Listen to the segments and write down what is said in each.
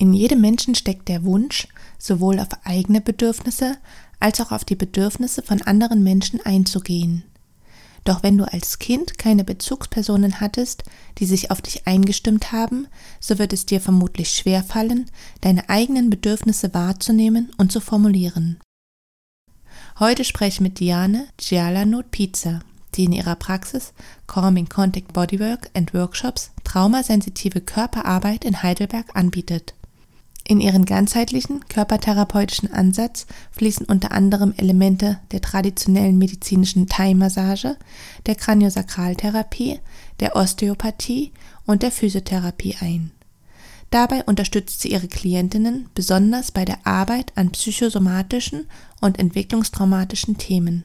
In jedem Menschen steckt der Wunsch, sowohl auf eigene Bedürfnisse als auch auf die Bedürfnisse von anderen Menschen einzugehen. Doch wenn du als Kind keine Bezugspersonen hattest, die sich auf dich eingestimmt haben, so wird es dir vermutlich schwer fallen, deine eigenen Bedürfnisse wahrzunehmen und zu formulieren. Heute spreche ich mit Diane Gialanot Pizza, die in ihrer Praxis Calming Contact Bodywork and Workshops traumasensitive Körperarbeit in Heidelberg anbietet. In ihren ganzheitlichen körpertherapeutischen Ansatz fließen unter anderem Elemente der traditionellen medizinischen Thai-Massage, der Kraniosakraltherapie, der Osteopathie und der Physiotherapie ein. Dabei unterstützt sie ihre Klientinnen besonders bei der Arbeit an psychosomatischen und entwicklungstraumatischen Themen.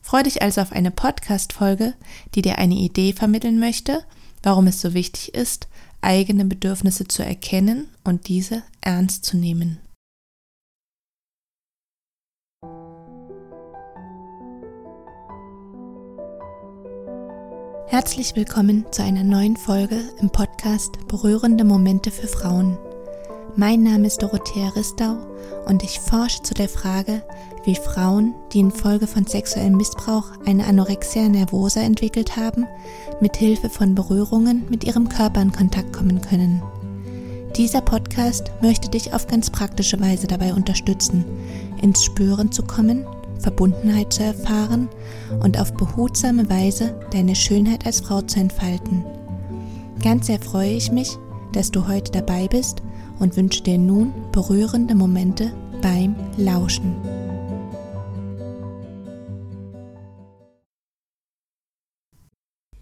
Freu dich also auf eine Podcast-Folge, die dir eine Idee vermitteln möchte, warum es so wichtig ist, eigene Bedürfnisse zu erkennen und diese ernst zu nehmen. Herzlich willkommen zu einer neuen Folge im Podcast Berührende Momente für Frauen. Mein Name ist Dorothea Ristau und ich forsche zu der Frage, wie Frauen, die infolge von sexuellem Missbrauch eine Anorexia nervosa entwickelt haben, mit Hilfe von Berührungen mit ihrem Körper in Kontakt kommen können. Dieser Podcast möchte dich auf ganz praktische Weise dabei unterstützen, ins Spüren zu kommen, Verbundenheit zu erfahren und auf behutsame Weise deine Schönheit als Frau zu entfalten. Ganz sehr freue ich mich, dass du heute dabei bist und wünsche dir nun berührende Momente beim Lauschen.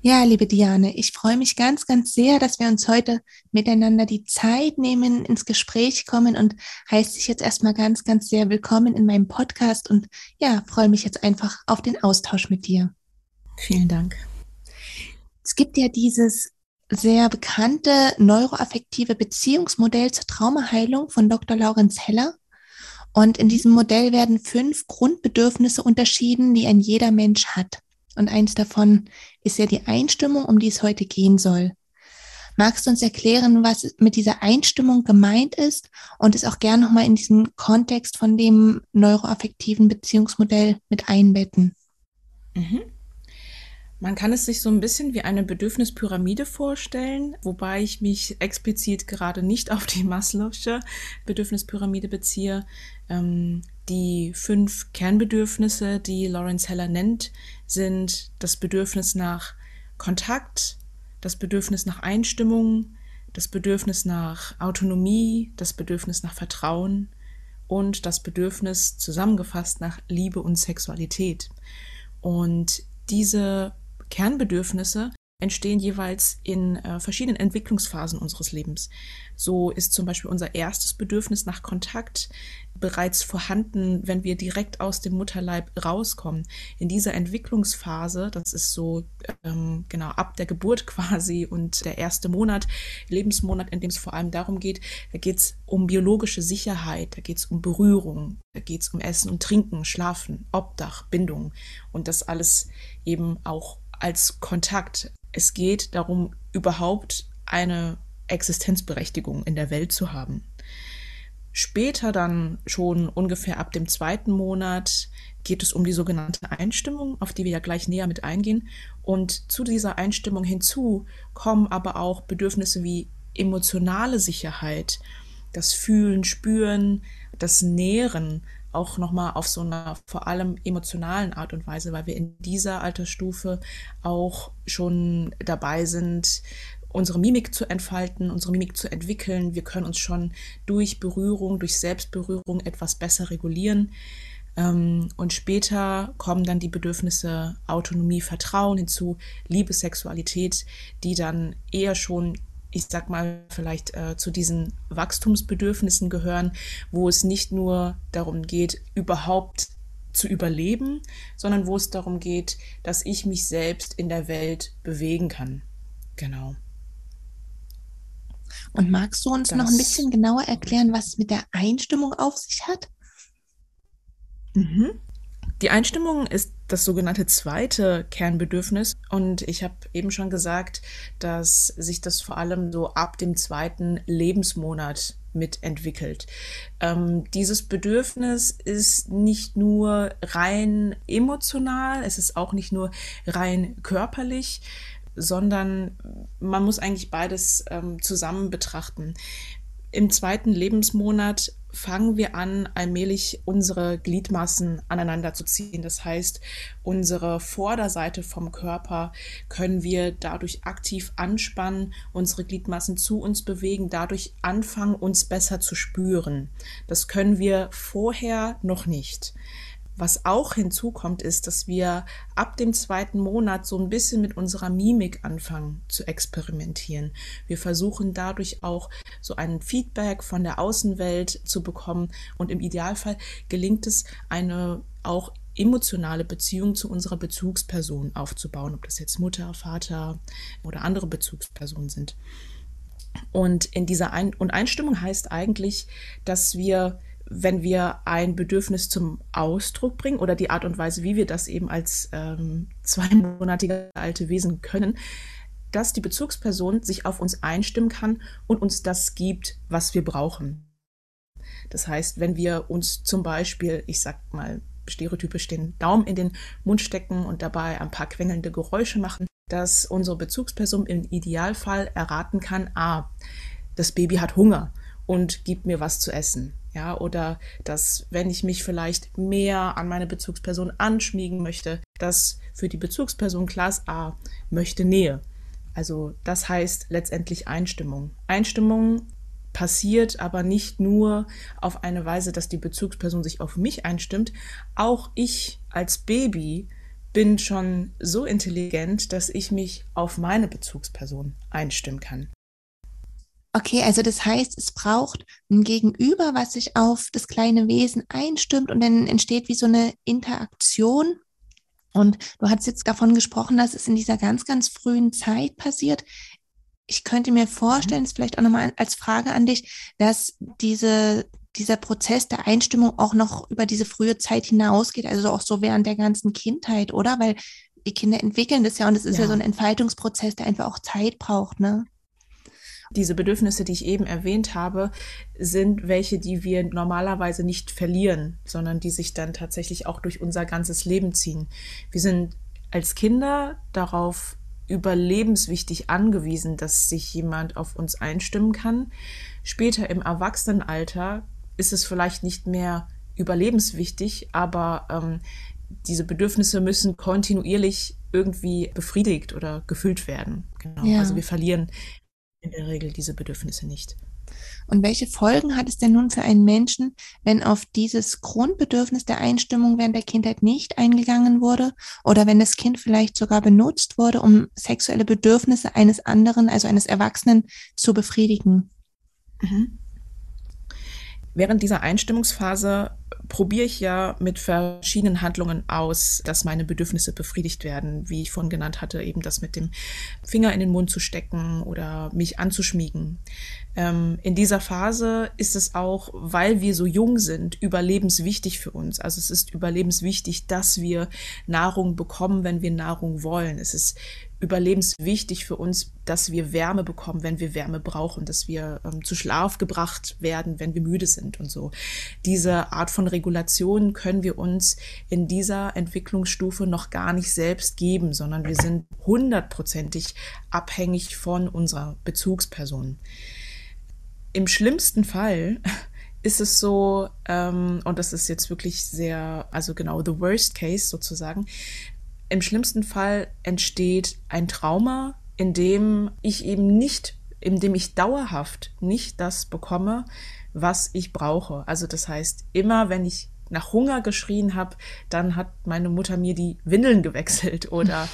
Ja, liebe Diane, ich freue mich ganz, ganz sehr, dass wir uns heute miteinander die Zeit nehmen, ins Gespräch kommen und heiße dich jetzt erstmal ganz, ganz sehr willkommen in meinem Podcast und ja, freue mich jetzt einfach auf den Austausch mit dir. Vielen Dank. Es gibt ja dieses sehr bekannte neuroaffektive Beziehungsmodell zur Traumaheilung von Dr. Laurenz Heller. Und in diesem Modell werden fünf Grundbedürfnisse unterschieden, die ein jeder Mensch hat. Und eins davon ist ja die Einstimmung, um die es heute gehen soll. Magst du uns erklären, was mit dieser Einstimmung gemeint ist und es auch gerne nochmal in diesen Kontext von dem neuroaffektiven Beziehungsmodell mit einbetten? Mhm. Man kann es sich so ein bisschen wie eine Bedürfnispyramide vorstellen, wobei ich mich explizit gerade nicht auf die Maslow'sche Bedürfnispyramide beziehe. Ähm, die fünf Kernbedürfnisse, die Lawrence Heller nennt, sind das Bedürfnis nach Kontakt, das Bedürfnis nach Einstimmung, das Bedürfnis nach Autonomie, das Bedürfnis nach Vertrauen und das Bedürfnis zusammengefasst nach Liebe und Sexualität. Und diese Kernbedürfnisse entstehen jeweils in äh, verschiedenen Entwicklungsphasen unseres Lebens. So ist zum Beispiel unser erstes Bedürfnis nach Kontakt bereits vorhanden, wenn wir direkt aus dem Mutterleib rauskommen. In dieser Entwicklungsphase, das ist so ähm, genau ab der Geburt quasi und der erste Monat, Lebensmonat, in dem es vor allem darum geht, da geht es um biologische Sicherheit, da geht es um Berührung, da geht es um Essen und Trinken, Schlafen, Obdach, Bindung und das alles eben auch als Kontakt. Es geht darum, überhaupt eine Existenzberechtigung in der Welt zu haben. Später dann schon ungefähr ab dem zweiten Monat geht es um die sogenannte Einstimmung, auf die wir ja gleich näher mit eingehen. Und zu dieser Einstimmung hinzu kommen aber auch Bedürfnisse wie emotionale Sicherheit, das Fühlen, Spüren, das Nähren, auch nochmal auf so einer vor allem emotionalen Art und Weise, weil wir in dieser Altersstufe auch schon dabei sind, unsere Mimik zu entfalten, unsere Mimik zu entwickeln. Wir können uns schon durch Berührung, durch Selbstberührung etwas besser regulieren. Ähm, und später kommen dann die Bedürfnisse Autonomie, Vertrauen hinzu, Liebe, Sexualität, die dann eher schon ich sag mal, vielleicht äh, zu diesen Wachstumsbedürfnissen gehören, wo es nicht nur darum geht, überhaupt zu überleben, sondern wo es darum geht, dass ich mich selbst in der Welt bewegen kann. Genau. Und magst du uns das, noch ein bisschen genauer erklären, was es mit der Einstimmung auf sich hat? Mhm. Die Einstimmung ist das sogenannte zweite Kernbedürfnis und ich habe eben schon gesagt, dass sich das vor allem so ab dem zweiten Lebensmonat mitentwickelt. Ähm, dieses Bedürfnis ist nicht nur rein emotional, es ist auch nicht nur rein körperlich, sondern man muss eigentlich beides ähm, zusammen betrachten. Im zweiten Lebensmonat fangen wir an, allmählich unsere Gliedmassen aneinander zu ziehen. Das heißt, unsere Vorderseite vom Körper können wir dadurch aktiv anspannen, unsere Gliedmassen zu uns bewegen, dadurch anfangen, uns besser zu spüren. Das können wir vorher noch nicht. Was auch hinzukommt, ist, dass wir ab dem zweiten Monat so ein bisschen mit unserer Mimik anfangen zu experimentieren. Wir versuchen dadurch auch so ein Feedback von der Außenwelt zu bekommen und im Idealfall gelingt es, eine auch emotionale Beziehung zu unserer Bezugsperson aufzubauen, ob das jetzt Mutter, Vater oder andere Bezugspersonen sind. Und in dieser Ein und Einstimmung heißt eigentlich, dass wir wenn wir ein Bedürfnis zum Ausdruck bringen oder die Art und Weise, wie wir das eben als ähm, zweimonatige alte Wesen können, dass die Bezugsperson sich auf uns einstimmen kann und uns das gibt, was wir brauchen. Das heißt, wenn wir uns zum Beispiel, ich sag mal stereotypisch, den Daumen in den Mund stecken und dabei ein paar quengelnde Geräusche machen, dass unsere Bezugsperson im Idealfall erraten kann, ah, das Baby hat Hunger und gibt mir was zu essen. Ja, oder dass, wenn ich mich vielleicht mehr an meine Bezugsperson anschmiegen möchte, dass für die Bezugsperson Class A möchte Nähe. Also das heißt letztendlich Einstimmung. Einstimmung passiert aber nicht nur auf eine Weise, dass die Bezugsperson sich auf mich einstimmt. Auch ich als Baby bin schon so intelligent, dass ich mich auf meine Bezugsperson einstimmen kann. Okay, also das heißt, es braucht ein Gegenüber, was sich auf das kleine Wesen einstimmt und dann entsteht wie so eine Interaktion. Und du hast jetzt davon gesprochen, dass es in dieser ganz, ganz frühen Zeit passiert. Ich könnte mir vorstellen, mhm. das vielleicht auch nochmal als Frage an dich, dass diese, dieser Prozess der Einstimmung auch noch über diese frühe Zeit hinausgeht, also auch so während der ganzen Kindheit, oder? Weil die Kinder entwickeln das ja und es ist ja. ja so ein Entfaltungsprozess, der einfach auch Zeit braucht, ne? Diese Bedürfnisse, die ich eben erwähnt habe, sind welche, die wir normalerweise nicht verlieren, sondern die sich dann tatsächlich auch durch unser ganzes Leben ziehen. Wir sind als Kinder darauf überlebenswichtig angewiesen, dass sich jemand auf uns einstimmen kann. Später im Erwachsenenalter ist es vielleicht nicht mehr überlebenswichtig, aber ähm, diese Bedürfnisse müssen kontinuierlich irgendwie befriedigt oder gefüllt werden. Genau. Ja. Also wir verlieren in der Regel diese Bedürfnisse nicht. Und welche Folgen hat es denn nun für einen Menschen, wenn auf dieses Grundbedürfnis der Einstimmung während der Kindheit nicht eingegangen wurde oder wenn das Kind vielleicht sogar benutzt wurde, um sexuelle Bedürfnisse eines anderen, also eines Erwachsenen, zu befriedigen? Mhm. Während dieser Einstimmungsphase probiere ich ja mit verschiedenen Handlungen aus, dass meine Bedürfnisse befriedigt werden, wie ich vorhin genannt hatte, eben das mit dem Finger in den Mund zu stecken oder mich anzuschmiegen. Ähm, in dieser Phase ist es auch, weil wir so jung sind, überlebenswichtig für uns. Also es ist überlebenswichtig, dass wir Nahrung bekommen, wenn wir Nahrung wollen. Es ist überlebenswichtig für uns, dass wir Wärme bekommen, wenn wir Wärme brauchen, dass wir ähm, zu Schlaf gebracht werden, wenn wir müde sind und so. Diese Art von Regulation können wir uns in dieser Entwicklungsstufe noch gar nicht selbst geben, sondern wir sind hundertprozentig abhängig von unserer Bezugsperson. Im schlimmsten Fall ist es so, ähm, und das ist jetzt wirklich sehr, also genau, the worst case sozusagen, im schlimmsten Fall entsteht ein Trauma, in dem ich eben nicht, in dem ich dauerhaft nicht das bekomme, was ich brauche. Also das heißt, immer wenn ich nach Hunger geschrien habe, dann hat meine Mutter mir die Windeln gewechselt oder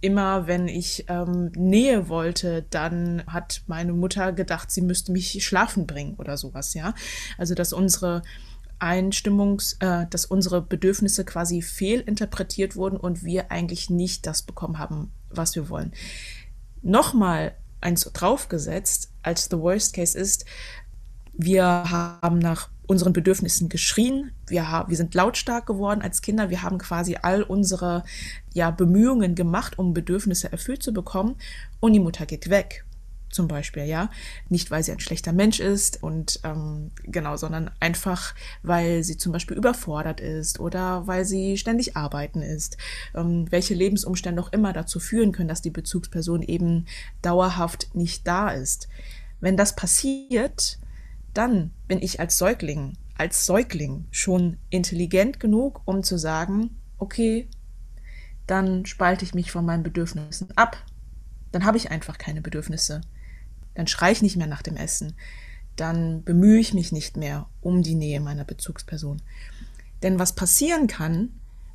immer wenn ich ähm, Nähe wollte, dann hat meine Mutter gedacht, sie müsste mich schlafen bringen oder sowas, ja. Also dass unsere Einstimmungs, äh, dass unsere Bedürfnisse quasi fehlinterpretiert wurden und wir eigentlich nicht das bekommen haben, was wir wollen. Nochmal eins draufgesetzt, als the worst case ist, wir haben nach unseren Bedürfnissen geschrien. Wir, wir sind lautstark geworden als Kinder. Wir haben quasi all unsere ja, Bemühungen gemacht, um Bedürfnisse erfüllt zu bekommen. Und die Mutter geht weg zum Beispiel, ja. Nicht, weil sie ein schlechter Mensch ist und ähm, genau, sondern einfach, weil sie zum Beispiel überfordert ist oder weil sie ständig arbeiten ist. Ähm, welche Lebensumstände auch immer dazu führen können, dass die Bezugsperson eben dauerhaft nicht da ist. Wenn das passiert, dann bin ich als Säugling, als Säugling schon intelligent genug, um zu sagen, okay, dann spalte ich mich von meinen Bedürfnissen ab. Dann habe ich einfach keine Bedürfnisse. Dann schreie ich nicht mehr nach dem Essen. Dann bemühe ich mich nicht mehr um die Nähe meiner Bezugsperson. Denn was passieren kann,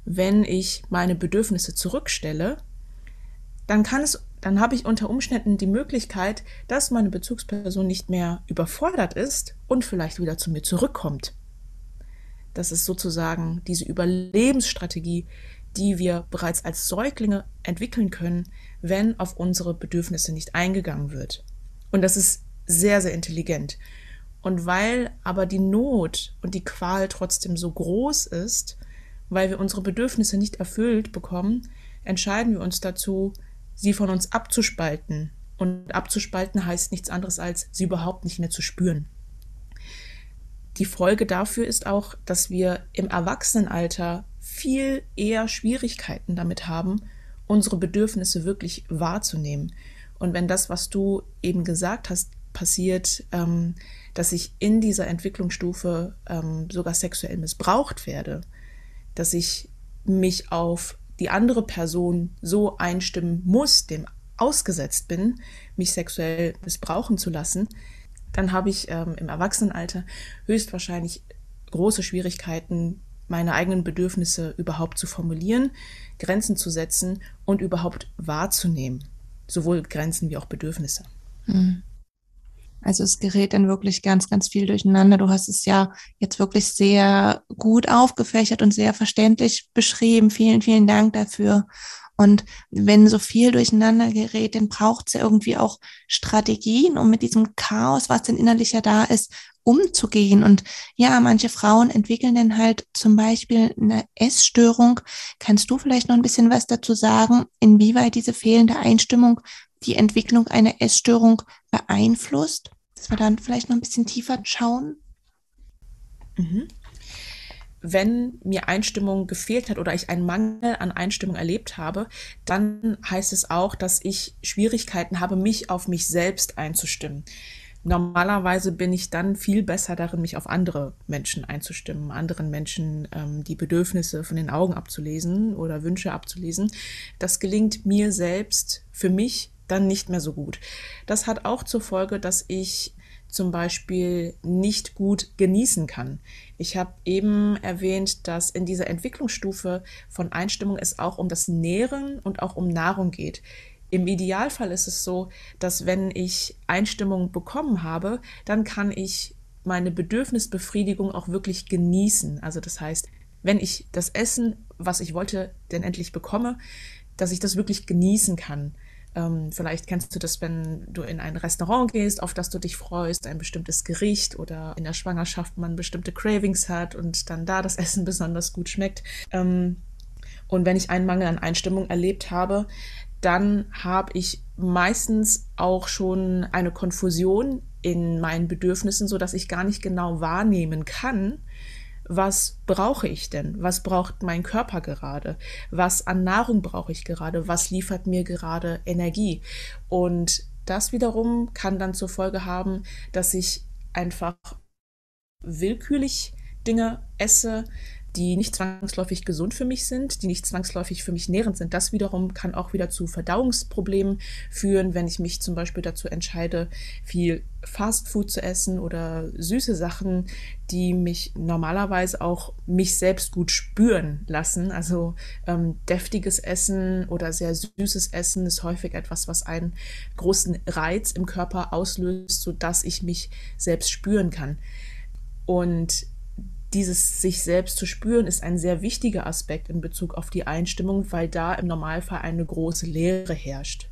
wenn ich meine Bedürfnisse zurückstelle, dann kann es dann habe ich unter Umständen die Möglichkeit, dass meine Bezugsperson nicht mehr überfordert ist und vielleicht wieder zu mir zurückkommt. Das ist sozusagen diese Überlebensstrategie, die wir bereits als Säuglinge entwickeln können, wenn auf unsere Bedürfnisse nicht eingegangen wird. Und das ist sehr, sehr intelligent. Und weil aber die Not und die Qual trotzdem so groß ist, weil wir unsere Bedürfnisse nicht erfüllt bekommen, entscheiden wir uns dazu, sie von uns abzuspalten. Und abzuspalten heißt nichts anderes als, sie überhaupt nicht mehr zu spüren. Die Folge dafür ist auch, dass wir im Erwachsenenalter viel eher Schwierigkeiten damit haben, unsere Bedürfnisse wirklich wahrzunehmen. Und wenn das, was du eben gesagt hast, passiert, ähm, dass ich in dieser Entwicklungsstufe ähm, sogar sexuell missbraucht werde, dass ich mich auf die andere Person so einstimmen muss, dem ausgesetzt bin, mich sexuell missbrauchen zu lassen, dann habe ich ähm, im Erwachsenenalter höchstwahrscheinlich große Schwierigkeiten, meine eigenen Bedürfnisse überhaupt zu formulieren, Grenzen zu setzen und überhaupt wahrzunehmen. Sowohl Grenzen wie auch Bedürfnisse. Mhm. Also es gerät dann wirklich ganz, ganz viel durcheinander. Du hast es ja jetzt wirklich sehr gut aufgefächert und sehr verständlich beschrieben. Vielen, vielen Dank dafür. Und wenn so viel durcheinander gerät, dann braucht es ja irgendwie auch Strategien, um mit diesem Chaos, was denn innerlich ja da ist, umzugehen. Und ja, manche Frauen entwickeln dann halt zum Beispiel eine Essstörung. Kannst du vielleicht noch ein bisschen was dazu sagen, inwieweit diese fehlende Einstimmung die Entwicklung einer Essstörung beeinflusst? dass wir dann vielleicht noch ein bisschen tiefer schauen? Mhm. Wenn mir Einstimmung gefehlt hat oder ich einen Mangel an Einstimmung erlebt habe, dann heißt es auch, dass ich Schwierigkeiten habe, mich auf mich selbst einzustimmen. Normalerweise bin ich dann viel besser darin, mich auf andere Menschen einzustimmen, anderen Menschen ähm, die Bedürfnisse von den Augen abzulesen oder Wünsche abzulesen. Das gelingt mir selbst für mich dann nicht mehr so gut. Das hat auch zur Folge, dass ich zum Beispiel nicht gut genießen kann. Ich habe eben erwähnt, dass in dieser Entwicklungsstufe von Einstimmung es auch um das Nähren und auch um Nahrung geht. Im Idealfall ist es so, dass wenn ich Einstimmung bekommen habe, dann kann ich meine Bedürfnisbefriedigung auch wirklich genießen. Also das heißt, wenn ich das Essen, was ich wollte, denn endlich bekomme, dass ich das wirklich genießen kann. Ähm, vielleicht kennst du das, wenn du in ein Restaurant gehst, auf das du dich freust, ein bestimmtes Gericht oder in der Schwangerschaft man bestimmte Cravings hat und dann da das Essen besonders gut schmeckt. Ähm, und wenn ich einen Mangel an Einstimmung erlebt habe, dann habe ich meistens auch schon eine Konfusion in meinen Bedürfnissen, so dass ich gar nicht genau wahrnehmen kann, was brauche ich denn? Was braucht mein Körper gerade? Was an Nahrung brauche ich gerade? Was liefert mir gerade Energie? Und das wiederum kann dann zur Folge haben, dass ich einfach willkürlich Dinge esse, die nicht zwangsläufig gesund für mich sind, die nicht zwangsläufig für mich nährend sind. Das wiederum kann auch wieder zu Verdauungsproblemen führen, wenn ich mich zum Beispiel dazu entscheide, viel Fastfood zu essen oder süße Sachen, die mich normalerweise auch mich selbst gut spüren lassen. Also ähm, deftiges Essen oder sehr süßes Essen ist häufig etwas, was einen großen Reiz im Körper auslöst, sodass ich mich selbst spüren kann. Und dieses sich selbst zu spüren ist ein sehr wichtiger Aspekt in Bezug auf die Einstimmung, weil da im Normalfall eine große Leere herrscht.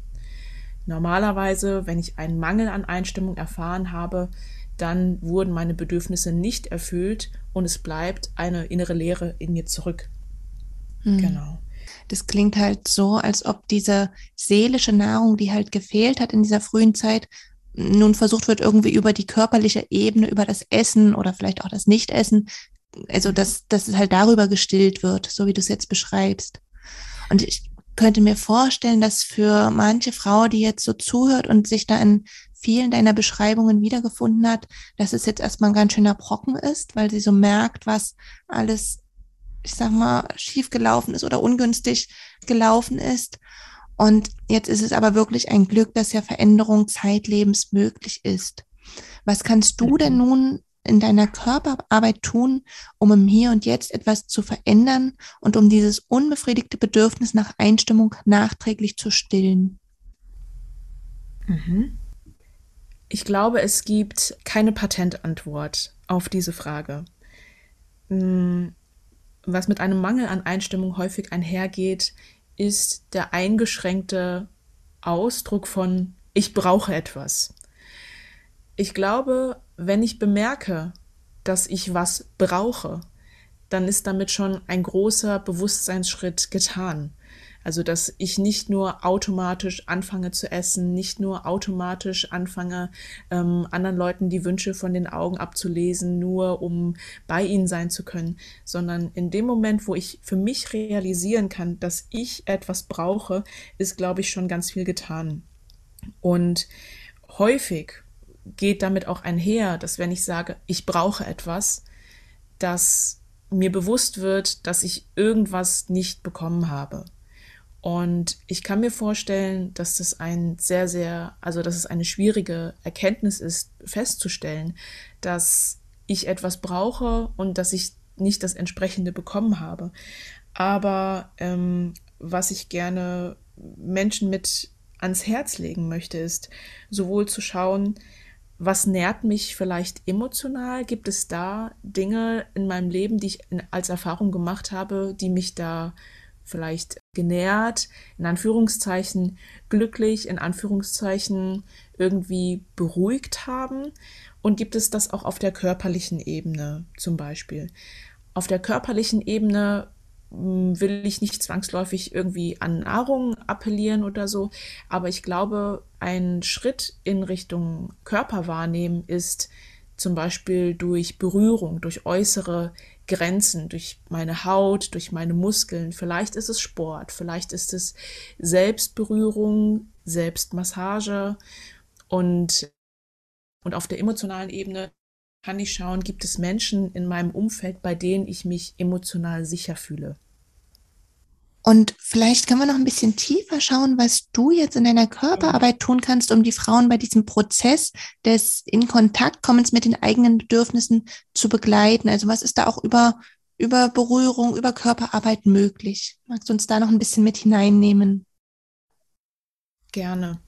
Normalerweise, wenn ich einen Mangel an Einstimmung erfahren habe, dann wurden meine Bedürfnisse nicht erfüllt und es bleibt eine innere Leere in mir zurück. Mhm. Genau. Das klingt halt so, als ob diese seelische Nahrung, die halt gefehlt hat in dieser frühen Zeit, nun versucht wird, irgendwie über die körperliche Ebene, über das Essen oder vielleicht auch das Nichtessen, also dass, dass es halt darüber gestillt wird, so wie du es jetzt beschreibst. Und ich könnte mir vorstellen, dass für manche Frau, die jetzt so zuhört und sich da in vielen deiner Beschreibungen wiedergefunden hat, dass es jetzt erstmal ein ganz schöner Brocken ist, weil sie so merkt, was alles, ich sag mal, schief gelaufen ist oder ungünstig gelaufen ist. Und jetzt ist es aber wirklich ein Glück, dass ja Veränderung zeitlebens möglich ist. Was kannst du denn mhm. nun in deiner Körperarbeit tun, um im Hier und Jetzt etwas zu verändern und um dieses unbefriedigte Bedürfnis nach Einstimmung nachträglich zu stillen? Mhm. Ich glaube, es gibt keine Patentantwort auf diese Frage. Hm, was mit einem Mangel an Einstimmung häufig einhergeht, ist der eingeschränkte Ausdruck von ich brauche etwas. Ich glaube, wenn ich bemerke, dass ich was brauche, dann ist damit schon ein großer Bewusstseinsschritt getan. Also, dass ich nicht nur automatisch anfange zu essen, nicht nur automatisch anfange, ähm, anderen Leuten die Wünsche von den Augen abzulesen, nur um bei ihnen sein zu können, sondern in dem Moment, wo ich für mich realisieren kann, dass ich etwas brauche, ist, glaube ich, schon ganz viel getan. Und häufig geht damit auch einher, dass wenn ich sage, ich brauche etwas, dass mir bewusst wird, dass ich irgendwas nicht bekommen habe. Und ich kann mir vorstellen, dass das ein sehr, sehr, also dass es eine schwierige Erkenntnis ist, festzustellen, dass ich etwas brauche und dass ich nicht das entsprechende bekommen habe. Aber ähm, was ich gerne Menschen mit ans Herz legen möchte, ist sowohl zu schauen, was nährt mich vielleicht emotional? Gibt es da Dinge in meinem Leben, die ich als Erfahrung gemacht habe, die mich da vielleicht genährt, in Anführungszeichen glücklich, in Anführungszeichen irgendwie beruhigt haben? Und gibt es das auch auf der körperlichen Ebene zum Beispiel? Auf der körperlichen Ebene will ich nicht zwangsläufig irgendwie an Nahrung appellieren oder so, aber ich glaube, ein Schritt in Richtung Körperwahrnehmen ist zum Beispiel durch Berührung, durch äußere Grenzen, durch meine Haut, durch meine Muskeln. Vielleicht ist es Sport, vielleicht ist es Selbstberührung, Selbstmassage und, und auf der emotionalen Ebene kann ich schauen, gibt es Menschen in meinem Umfeld, bei denen ich mich emotional sicher fühle. Und vielleicht können wir noch ein bisschen tiefer schauen, was du jetzt in deiner Körperarbeit tun kannst, um die Frauen bei diesem Prozess des in Kontakt kommens mit den eigenen Bedürfnissen zu begleiten. Also was ist da auch über, über Berührung, über Körperarbeit möglich? Magst du uns da noch ein bisschen mit hineinnehmen? Gerne.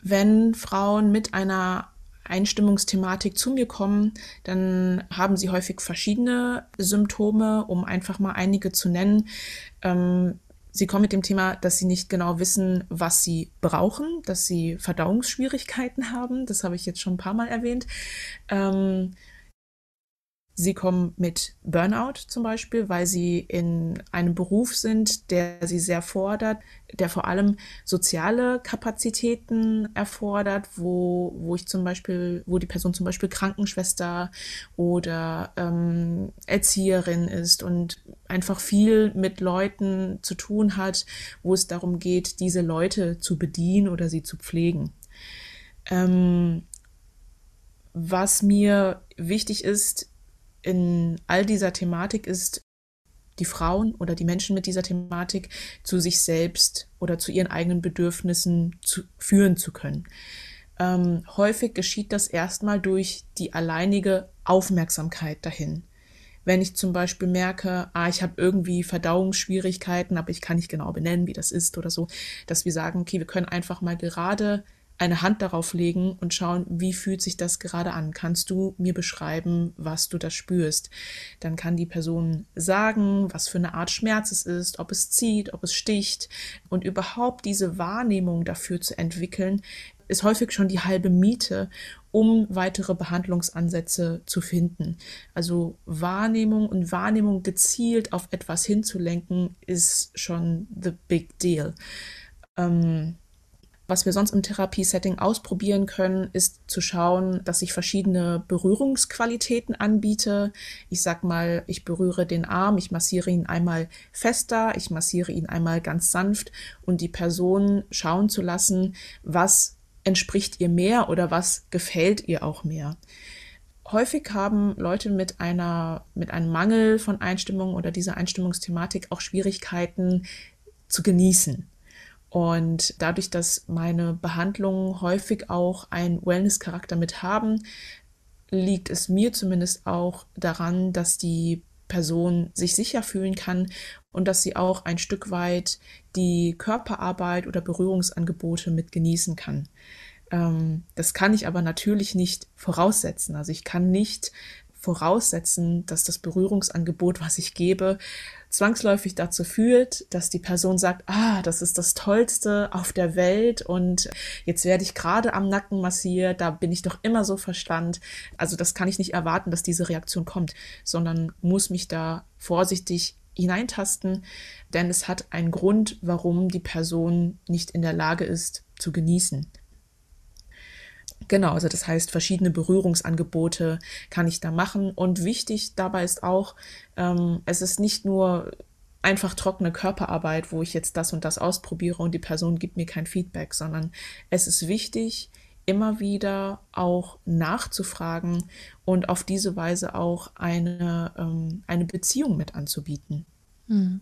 Wenn Frauen mit einer Einstimmungsthematik zu mir kommen, dann haben sie häufig verschiedene Symptome, um einfach mal einige zu nennen. Ähm, sie kommen mit dem Thema, dass sie nicht genau wissen, was sie brauchen, dass sie Verdauungsschwierigkeiten haben. Das habe ich jetzt schon ein paar Mal erwähnt. Ähm, Sie kommen mit Burnout zum Beispiel, weil sie in einem Beruf sind, der sie sehr fordert, der vor allem soziale Kapazitäten erfordert, wo, wo ich zum Beispiel, wo die Person zum Beispiel Krankenschwester oder ähm, Erzieherin ist und einfach viel mit Leuten zu tun hat, wo es darum geht, diese Leute zu bedienen oder sie zu pflegen. Ähm, was mir wichtig ist, in all dieser Thematik ist, die Frauen oder die Menschen mit dieser Thematik zu sich selbst oder zu ihren eigenen Bedürfnissen zu, führen zu können. Ähm, häufig geschieht das erstmal durch die alleinige Aufmerksamkeit dahin. Wenn ich zum Beispiel merke, ah, ich habe irgendwie Verdauungsschwierigkeiten, aber ich kann nicht genau benennen, wie das ist oder so, dass wir sagen, okay, wir können einfach mal gerade eine Hand darauf legen und schauen, wie fühlt sich das gerade an? Kannst du mir beschreiben, was du da spürst? Dann kann die Person sagen, was für eine Art Schmerz es ist, ob es zieht, ob es sticht und überhaupt diese Wahrnehmung dafür zu entwickeln, ist häufig schon die halbe Miete, um weitere Behandlungsansätze zu finden. Also Wahrnehmung und Wahrnehmung gezielt auf etwas hinzulenken, ist schon the big deal. Ähm, was wir sonst im Therapiesetting ausprobieren können, ist zu schauen, dass ich verschiedene Berührungsqualitäten anbiete. Ich sag mal, ich berühre den Arm, ich massiere ihn einmal fester, ich massiere ihn einmal ganz sanft und die Person schauen zu lassen, was entspricht ihr mehr oder was gefällt ihr auch mehr. Häufig haben Leute mit einer, mit einem Mangel von Einstimmung oder dieser Einstimmungsthematik auch Schwierigkeiten zu genießen. Und dadurch, dass meine Behandlungen häufig auch einen Wellness-Charakter mit haben, liegt es mir zumindest auch daran, dass die Person sich sicher fühlen kann und dass sie auch ein Stück weit die Körperarbeit oder Berührungsangebote mit genießen kann. Ähm, das kann ich aber natürlich nicht voraussetzen. Also ich kann nicht voraussetzen, dass das Berührungsangebot, was ich gebe, zwangsläufig dazu führt, dass die Person sagt, ah, das ist das Tollste auf der Welt und jetzt werde ich gerade am Nacken massiert, da bin ich doch immer so verstand. Also das kann ich nicht erwarten, dass diese Reaktion kommt, sondern muss mich da vorsichtig hineintasten, denn es hat einen Grund, warum die Person nicht in der Lage ist zu genießen. Genau, also das heißt, verschiedene Berührungsangebote kann ich da machen. Und wichtig dabei ist auch, ähm, es ist nicht nur einfach trockene Körperarbeit, wo ich jetzt das und das ausprobiere und die Person gibt mir kein Feedback, sondern es ist wichtig, immer wieder auch nachzufragen und auf diese Weise auch eine, ähm, eine Beziehung mit anzubieten. Hm.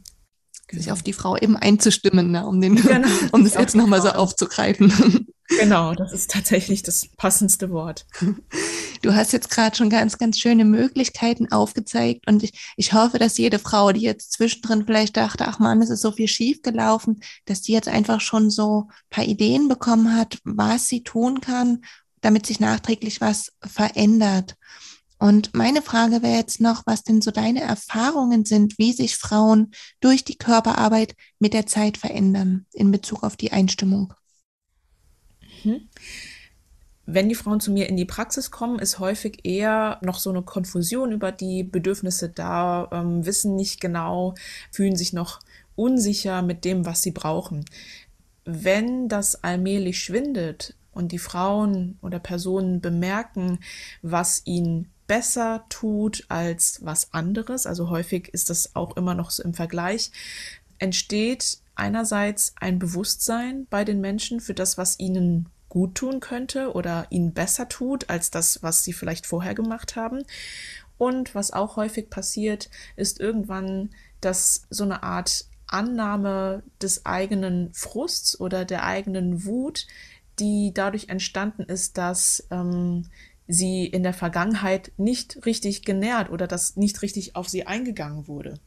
Genau. Sich auf die Frau eben einzustimmen, ne, um, den, genau, um das jetzt nochmal so aufzugreifen. Genau, das ist tatsächlich das passendste Wort. Du hast jetzt gerade schon ganz, ganz schöne Möglichkeiten aufgezeigt und ich, ich hoffe, dass jede Frau, die jetzt zwischendrin vielleicht dachte, ach man, es ist so viel schief gelaufen, dass die jetzt einfach schon so ein paar Ideen bekommen hat, was sie tun kann, damit sich nachträglich was verändert. Und meine Frage wäre jetzt noch, was denn so deine Erfahrungen sind, wie sich Frauen durch die Körperarbeit mit der Zeit verändern in Bezug auf die Einstimmung. Mhm. Wenn die Frauen zu mir in die Praxis kommen, ist häufig eher noch so eine Konfusion über die Bedürfnisse da, ähm, wissen nicht genau, fühlen sich noch unsicher mit dem, was sie brauchen. Wenn das allmählich schwindet und die Frauen oder Personen bemerken, was ihnen besser tut als was anderes, also häufig ist das auch immer noch so im Vergleich, entsteht einerseits ein Bewusstsein bei den Menschen für das, was ihnen gut tun könnte oder ihnen besser tut als das, was sie vielleicht vorher gemacht haben. Und was auch häufig passiert, ist irgendwann, dass so eine Art Annahme des eigenen Frusts oder der eigenen Wut, die dadurch entstanden ist, dass ähm, sie in der Vergangenheit nicht richtig genährt oder dass nicht richtig auf sie eingegangen wurde.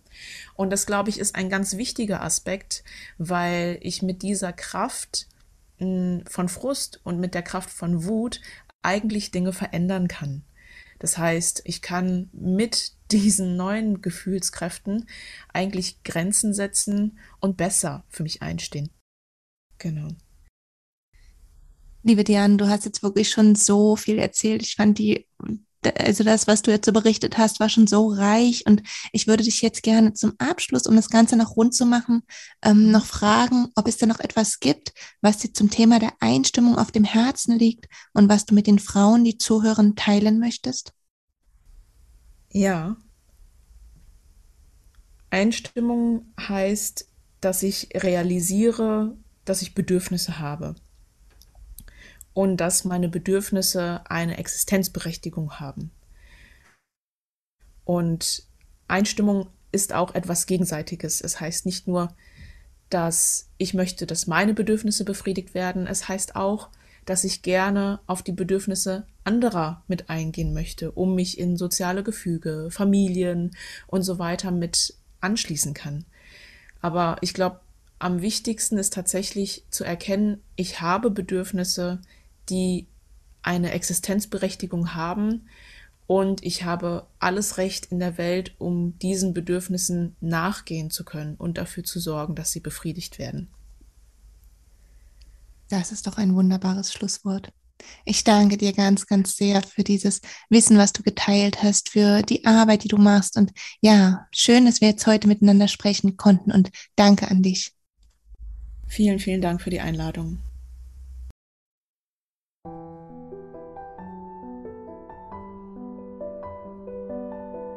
Und das, glaube ich, ist ein ganz wichtiger Aspekt, weil ich mit dieser Kraft von Frust und mit der Kraft von Wut eigentlich Dinge verändern kann. Das heißt, ich kann mit diesen neuen Gefühlskräften eigentlich Grenzen setzen und besser für mich einstehen. Genau. Liebe Diane, du hast jetzt wirklich schon so viel erzählt. Ich fand die also das, was du jetzt so berichtet hast, war schon so reich und ich würde dich jetzt gerne zum Abschluss, um das Ganze noch rund zu machen, ähm, noch fragen, ob es da noch etwas gibt, was dir zum Thema der Einstimmung auf dem Herzen liegt und was du mit den Frauen, die zuhören, teilen möchtest? Ja. Einstimmung heißt, dass ich realisiere, dass ich Bedürfnisse habe und dass meine Bedürfnisse eine Existenzberechtigung haben. Und Einstimmung ist auch etwas Gegenseitiges. Es heißt nicht nur, dass ich möchte, dass meine Bedürfnisse befriedigt werden. Es heißt auch, dass ich gerne auf die Bedürfnisse anderer mit eingehen möchte, um mich in soziale Gefüge, Familien und so weiter mit anschließen kann. Aber ich glaube, am wichtigsten ist tatsächlich zu erkennen, ich habe Bedürfnisse, die eine Existenzberechtigung haben und ich habe alles Recht in der Welt, um diesen Bedürfnissen nachgehen zu können und dafür zu sorgen, dass sie befriedigt werden. Das ist doch ein wunderbares Schlusswort. Ich danke dir ganz, ganz sehr für dieses Wissen, was du geteilt hast, für die Arbeit, die du machst. Und ja, schön, dass wir jetzt heute miteinander sprechen konnten. Und danke an dich. Vielen, vielen Dank für die Einladung.